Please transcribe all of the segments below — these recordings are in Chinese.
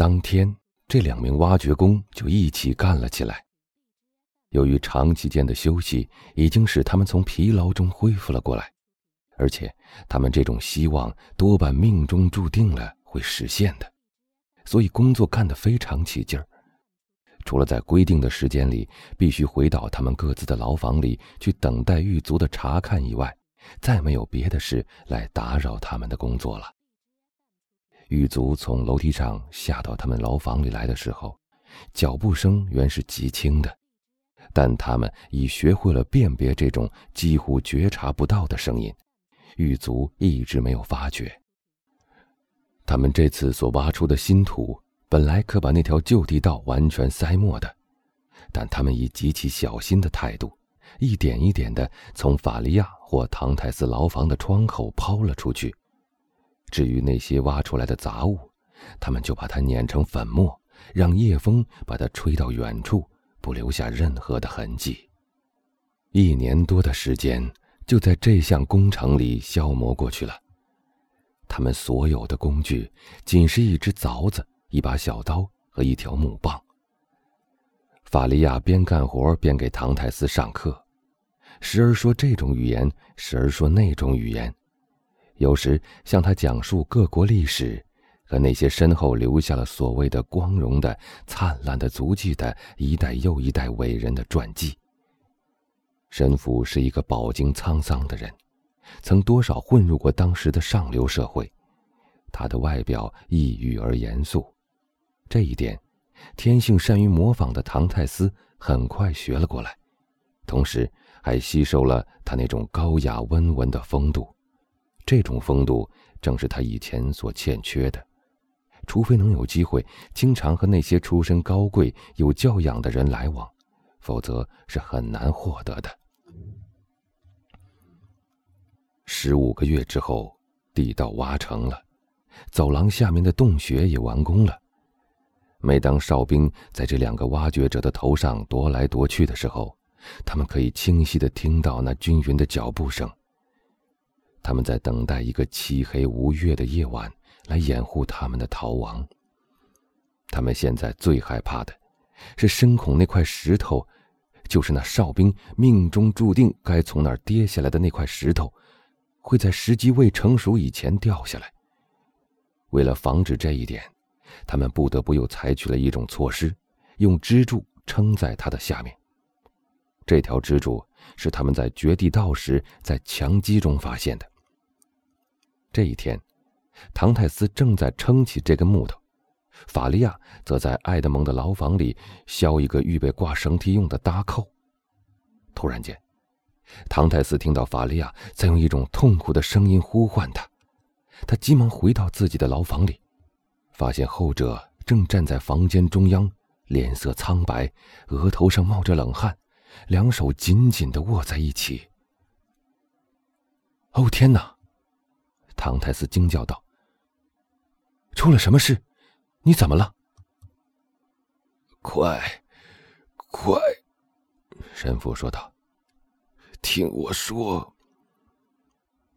当天，这两名挖掘工就一起干了起来。由于长期间的休息，已经使他们从疲劳中恢复了过来，而且他们这种希望多半命中注定了会实现的，所以工作干得非常起劲儿。除了在规定的时间里必须回到他们各自的牢房里去等待狱卒的查看以外，再没有别的事来打扰他们的工作了。狱卒从楼梯上下到他们牢房里来的时候，脚步声原是极轻的。但他们已学会了辨别这种几乎觉察不到的声音，狱卒一直没有发觉。他们这次所挖出的新土本来可把那条旧地道完全塞没的，但他们以极其小心的态度，一点一点地从法利亚或唐泰斯牢房的窗口抛了出去。至于那些挖出来的杂物，他们就把它碾成粉末，让夜风把它吹到远处。不留下任何的痕迹。一年多的时间就在这项工程里消磨过去了。他们所有的工具仅是一只凿子、一把小刀和一条木棒。法利亚边干活边给唐泰斯上课，时而说这种语言，时而说那种语言，有时向他讲述各国历史。和那些身后留下了所谓的光荣的、灿烂的足迹的一代又一代伟人的传记。神父是一个饱经沧桑的人，曾多少混入过当时的上流社会。他的外表抑郁而严肃，这一点，天性善于模仿的唐泰斯很快学了过来，同时还吸收了他那种高雅温文的风度。这种风度正是他以前所欠缺的。除非能有机会经常和那些出身高贵、有教养的人来往，否则是很难获得的。十五个月之后，地道挖成了，走廊下面的洞穴也完工了。每当哨兵在这两个挖掘者的头上踱来踱去的时候，他们可以清晰的听到那均匀的脚步声。他们在等待一个漆黑无月的夜晚。来掩护他们的逃亡。他们现在最害怕的，是深恐那块石头，就是那哨兵命中注定该从那儿跌下来的那块石头，会在时机未成熟以前掉下来。为了防止这一点，他们不得不又采取了一种措施，用支柱撑在它的下面。这条支柱是他们在掘地道时在墙基中发现的。这一天。唐泰斯正在撑起这根木头，法利亚则在爱德蒙的牢房里削一个预备挂绳梯用的搭扣。突然间，唐泰斯听到法利亚在用一种痛苦的声音呼唤他，他急忙回到自己的牢房里，发现后者正站在房间中央，脸色苍白，额头上冒着冷汗，两手紧紧的握在一起。哦天哪！唐太斯惊叫道。出了什么事？你怎么了？快，快！神父说道：“听我说。”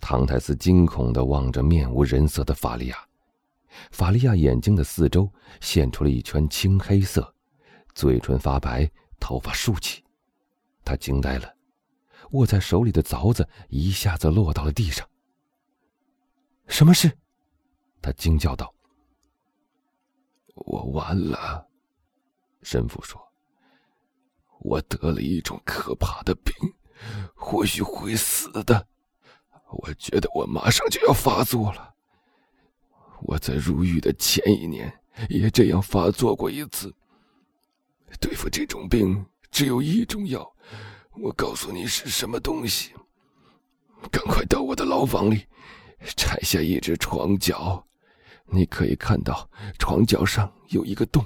唐泰斯惊恐的望着面无人色的法利亚，法利亚眼睛的四周现出了一圈青黑色，嘴唇发白，头发竖起。他惊呆了，握在手里的凿子一下子落到了地上。什么事？他惊叫道。我完了，神父说：“我得了一种可怕的病，或许会死的。我觉得我马上就要发作了。我在入狱的前一年也这样发作过一次。对付这种病，只有一种药。我告诉你是什么东西。赶快到我的牢房里，拆下一只床脚。”你可以看到床脚上有一个洞，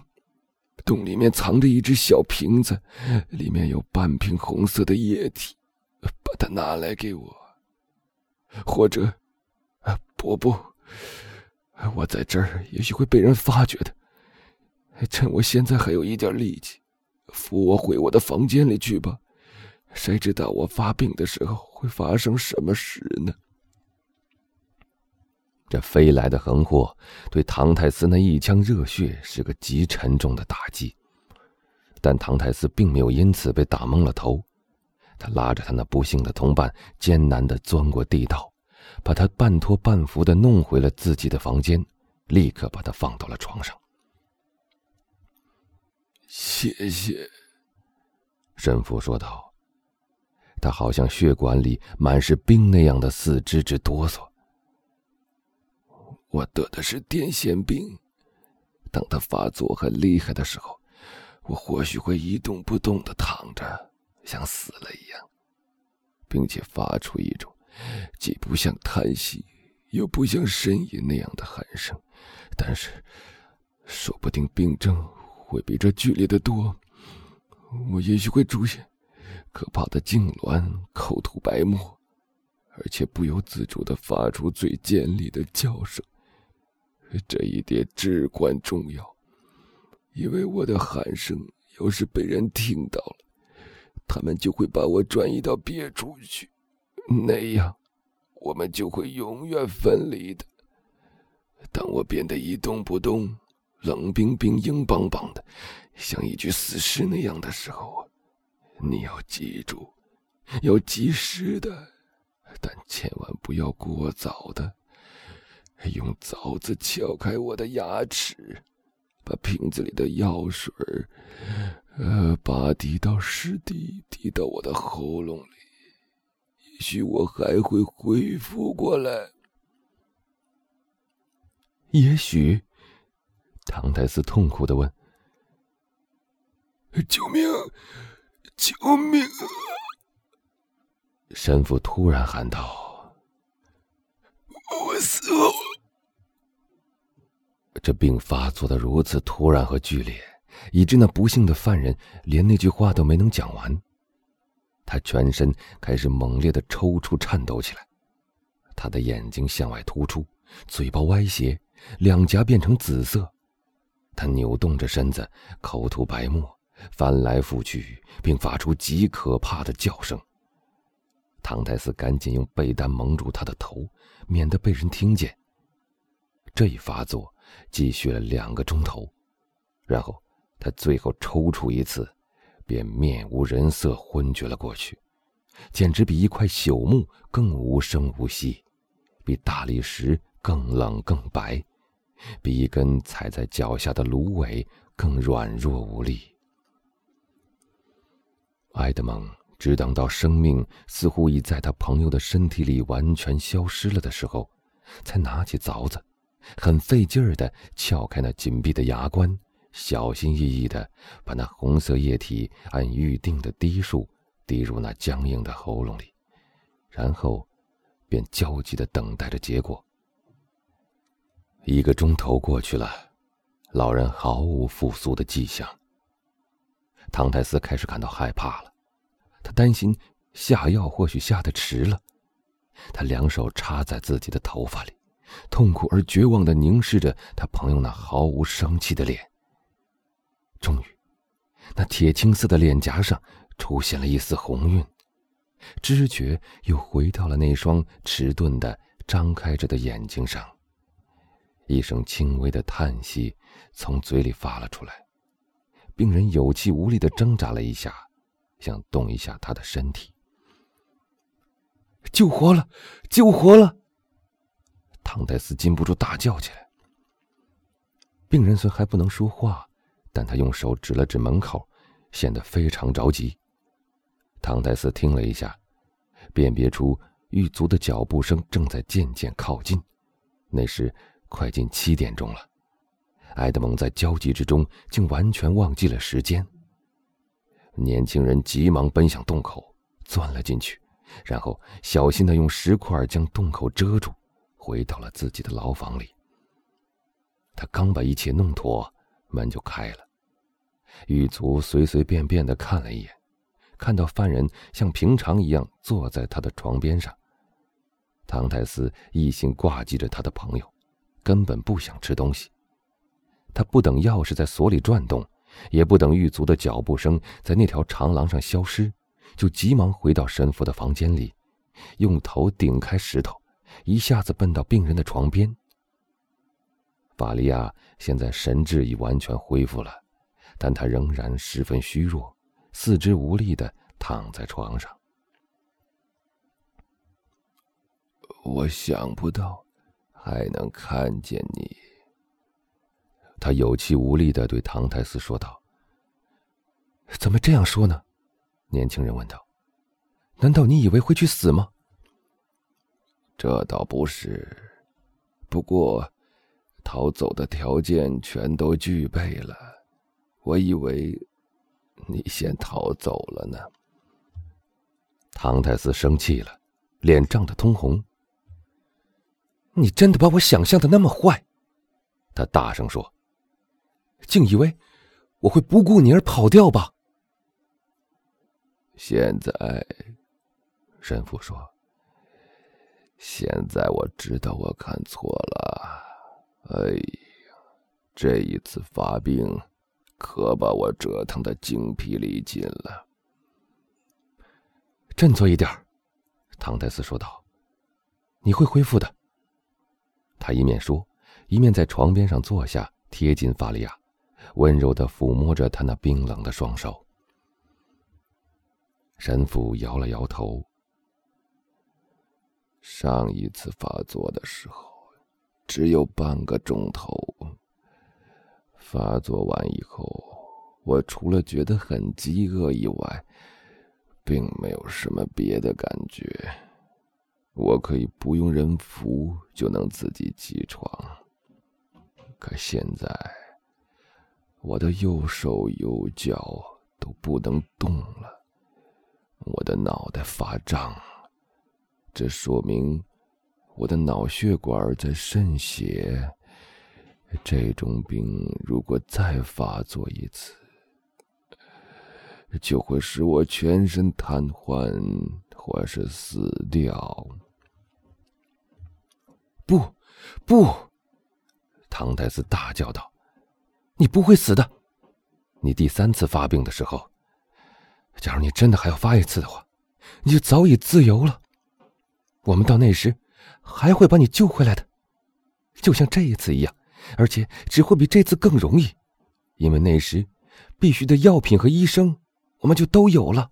洞里面藏着一只小瓶子，里面有半瓶红色的液体，把它拿来给我。或者，啊，不不，我在这儿也许会被人发觉的。趁我现在还有一点力气，扶我回我的房间里去吧。谁知道我发病的时候会发生什么事呢？这飞来的横祸对唐太斯那一腔热血是个极沉重的打击，但唐太斯并没有因此被打蒙了头。他拉着他那不幸的同伴，艰难地钻过地道，把他半拖半扶地弄回了自己的房间，立刻把他放到了床上。谢谢，神父说道。他好像血管里满是冰那样的四肢直哆嗦。我得的是癫痫病，当他发作很厉害的时候，我或许会一动不动的躺着，像死了一样，并且发出一种既不像叹息又不像呻吟那样的鼾声。但是，说不定病症会比这剧烈的多，我也许会出现可怕的痉挛、口吐白沫，而且不由自主的发出最尖利的叫声。这一点至关重要，因为我的喊声要是被人听到了，他们就会把我转移到别处去，那样我们就会永远分离的。当我变得一动不动、冷冰冰、硬邦邦的，像一具死尸那样的时候，你要记住，要及时的，但千万不要过早的。用凿子撬开我的牙齿，把瓶子里的药水呃，把滴到湿地，滴到我的喉咙里。也许我还会恢复过来。也许，唐泰斯痛苦的问：“救命！救命！”神父突然喊道：“我死了！”这病发作的如此突然和剧烈，以致那不幸的犯人连那句话都没能讲完。他全身开始猛烈的抽搐、颤抖起来，他的眼睛向外突出，嘴巴歪斜，两颊变成紫色。他扭动着身子，口吐白沫，翻来覆去，并发出极可怕的叫声。唐泰斯赶紧用被单蒙住他的头，免得被人听见。这一发作。继续了两个钟头，然后他最后抽搐一次，便面无人色，昏厥了过去，简直比一块朽木更无声无息，比大理石更冷更白，比一根踩在脚下的芦苇更软弱无力。埃德蒙只等到生命似乎已在他朋友的身体里完全消失了的时候，才拿起凿子。很费劲儿的撬开那紧闭的牙关，小心翼翼的把那红色液体按预定的滴数滴入那僵硬的喉咙里，然后便焦急的等待着结果。一个钟头过去了，老人毫无复苏的迹象。唐泰斯开始感到害怕了，他担心下药或许下的迟了，他两手插在自己的头发里。痛苦而绝望的凝视着他朋友那毫无生气的脸。终于，那铁青色的脸颊上出现了一丝红晕，知觉又回到了那双迟钝的张开着的眼睛上。一声轻微的叹息从嘴里发了出来，病人有气无力的挣扎了一下，想动一下他的身体。救活了，救活了！唐泰斯禁不住大叫起来。病人虽还不能说话，但他用手指了指门口，显得非常着急。唐泰斯听了一下，辨别出狱卒的脚步声正在渐渐靠近。那时快近七点钟了。埃德蒙在焦急之中竟完全忘记了时间。年轻人急忙奔向洞口，钻了进去，然后小心的用石块将洞口遮住。回到了自己的牢房里。他刚把一切弄妥，门就开了。狱卒随随便便的看了一眼，看到犯人像平常一样坐在他的床边上。唐泰斯一心挂记着他的朋友，根本不想吃东西。他不等钥匙在锁里转动，也不等狱卒的脚步声在那条长廊上消失，就急忙回到神父的房间里，用头顶开石头。一下子奔到病人的床边，法利亚现在神智已完全恢复了，但他仍然十分虚弱，四肢无力的躺在床上。我想不到还能看见你。他有气无力的对唐泰斯说道：“怎么这样说呢？”年轻人问道：“难道你以为会去死吗？”这倒不是，不过逃走的条件全都具备了。我以为你先逃走了呢。唐泰斯生气了，脸涨得通红。你真的把我想象的那么坏？他大声说。竟以为我会不顾你而跑掉吧？现在，神父说。现在我知道我看错了。哎呀，这一次发病，可把我折腾的精疲力尽了。振作一点，唐泰斯说道：“你会恢复的。”他一面说，一面在床边上坐下，贴近法利亚，温柔的抚摸着他那冰冷的双手。神父摇了摇头。上一次发作的时候，只有半个钟头。发作完以后，我除了觉得很饥饿以外，并没有什么别的感觉。我可以不用人扶就能自己起床。可现在，我的右手右脚都不能动了，我的脑袋发胀。这说明我的脑血管在渗血。这种病如果再发作一次，就会使我全身瘫痪，或是死掉。不，不！唐太斯大叫道：“你不会死的！你第三次发病的时候，假如你真的还要发一次的话，你就早已自由了。”我们到那时，还会把你救回来的，就像这一次一样，而且只会比这次更容易，因为那时必须的药品和医生，我们就都有了。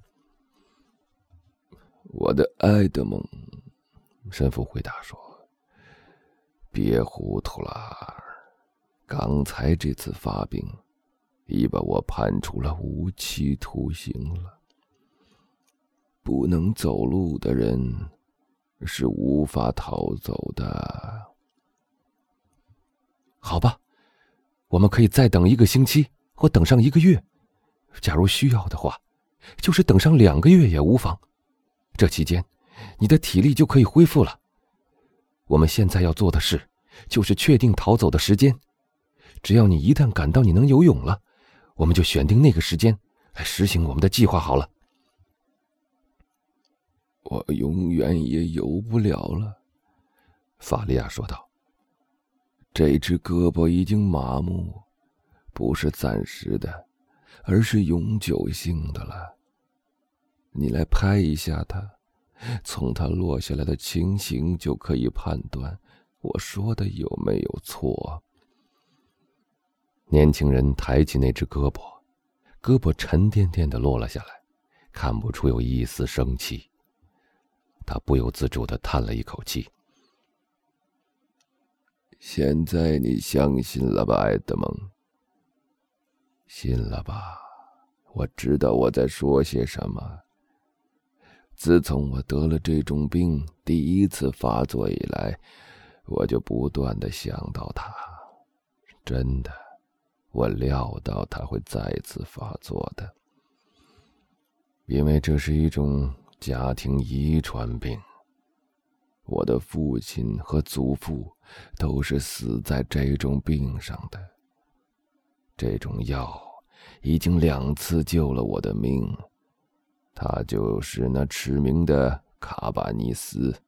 我的爱德蒙，神父回答说：“别糊涂了，刚才这次发病，已把我判处了无期徒刑了。不能走路的人。”是无法逃走的。好吧，我们可以再等一个星期，或等上一个月。假如需要的话，就是等上两个月也无妨。这期间，你的体力就可以恢复了。我们现在要做的事，就是确定逃走的时间。只要你一旦感到你能游泳了，我们就选定那个时间来实行我们的计划。好了。我永远也游不了了，法利亚说道。这只胳膊已经麻木，不是暂时的，而是永久性的了。你来拍一下它，从他落下来的情形就可以判断我说的有没有错。年轻人抬起那只胳膊，胳膊沉甸甸的落了下来，看不出有一丝生气。他不由自主的叹了一口气。现在你相信了吧，爱德蒙？信了吧？我知道我在说些什么。自从我得了这种病第一次发作以来，我就不断的想到他。真的，我料到他会再次发作的，因为这是一种。家庭遗传病。我的父亲和祖父都是死在这种病上的。这种药已经两次救了我的命，他就是那驰名的卡巴尼斯。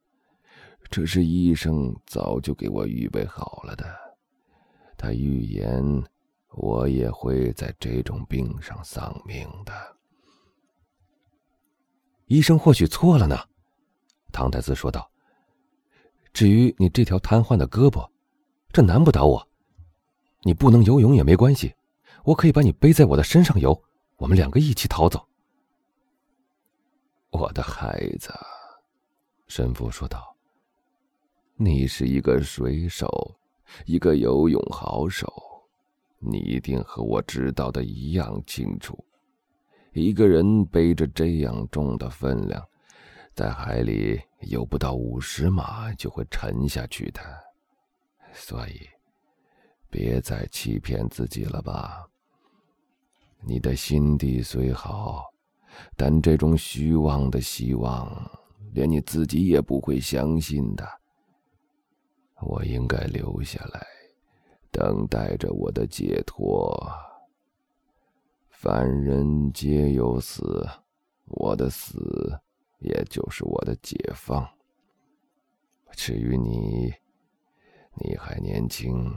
这是医生早就给我预备好了的。他预言我也会在这种病上丧命的。医生或许错了呢，唐太斯说道。至于你这条瘫痪的胳膊，这难不倒我，你不能游泳也没关系，我可以把你背在我的身上游，我们两个一起逃走。我的孩子，神父说道：“你是一个水手，一个游泳好手，你一定和我知道的一样清楚。一个人背着这样重的分量，在海里游不到五十码就会沉下去的。所以，别再欺骗自己了吧。你的心地虽好。”但这种虚妄的希望，连你自己也不会相信的。我应该留下来，等待着我的解脱。凡人皆有死，我的死也就是我的解放。至于你，你还年轻，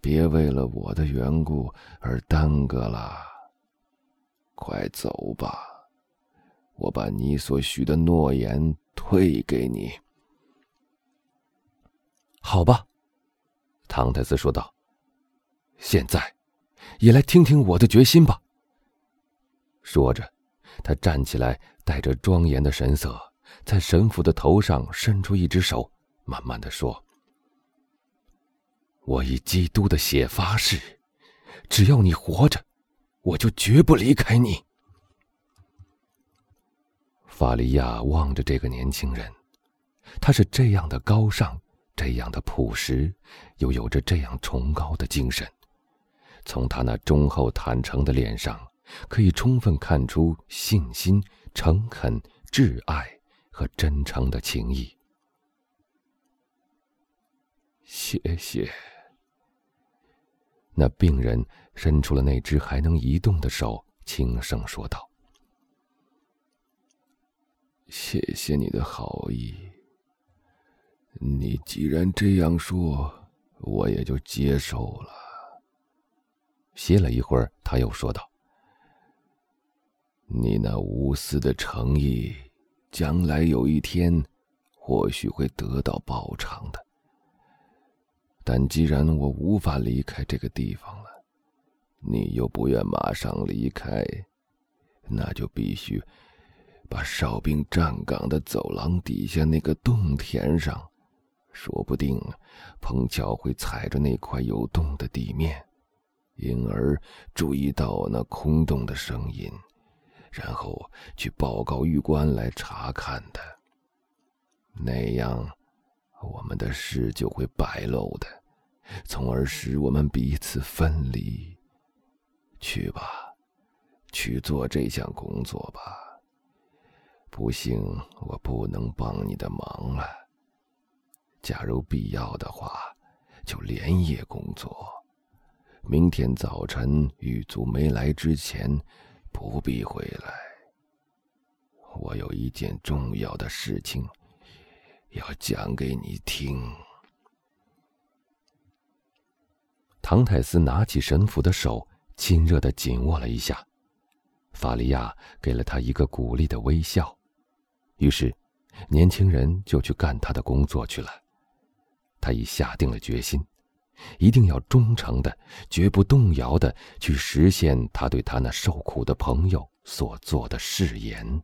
别为了我的缘故而耽搁了。快走吧。我把你所许的诺言退给你。好吧，唐太斯说道。现在，也来听听我的决心吧。说着，他站起来，带着庄严的神色，在神父的头上伸出一只手，慢慢的说：“我以基督的血发誓，只要你活着，我就绝不离开你。”法利亚望着这个年轻人，他是这样的高尚，这样的朴实，又有着这样崇高的精神。从他那忠厚坦诚的脸上，可以充分看出信心、诚恳、挚爱和真诚的情谊。谢谢。那病人伸出了那只还能移动的手，轻声说道。谢谢你的好意。你既然这样说，我也就接受了。歇了一会儿，他又说道：“你那无私的诚意，将来有一天，或许会得到报偿的。但既然我无法离开这个地方了，你又不愿马上离开，那就必须……”把哨兵站岗的走廊底下那个洞填上，说不定碰巧会踩着那块有洞的地面，因而注意到那空洞的声音，然后去报告狱官来查看的。那样，我们的事就会败露的，从而使我们彼此分离。去吧，去做这项工作吧。不幸，我不能帮你的忙了。假如必要的话，就连夜工作。明天早晨狱卒没来之前，不必回来。我有一件重要的事情要讲给你听。唐泰斯拿起神父的手，亲热的紧握了一下。法利亚给了他一个鼓励的微笑。于是，年轻人就去干他的工作去了。他已下定了决心，一定要忠诚的、绝不动摇的去实现他对他那受苦的朋友所做的誓言。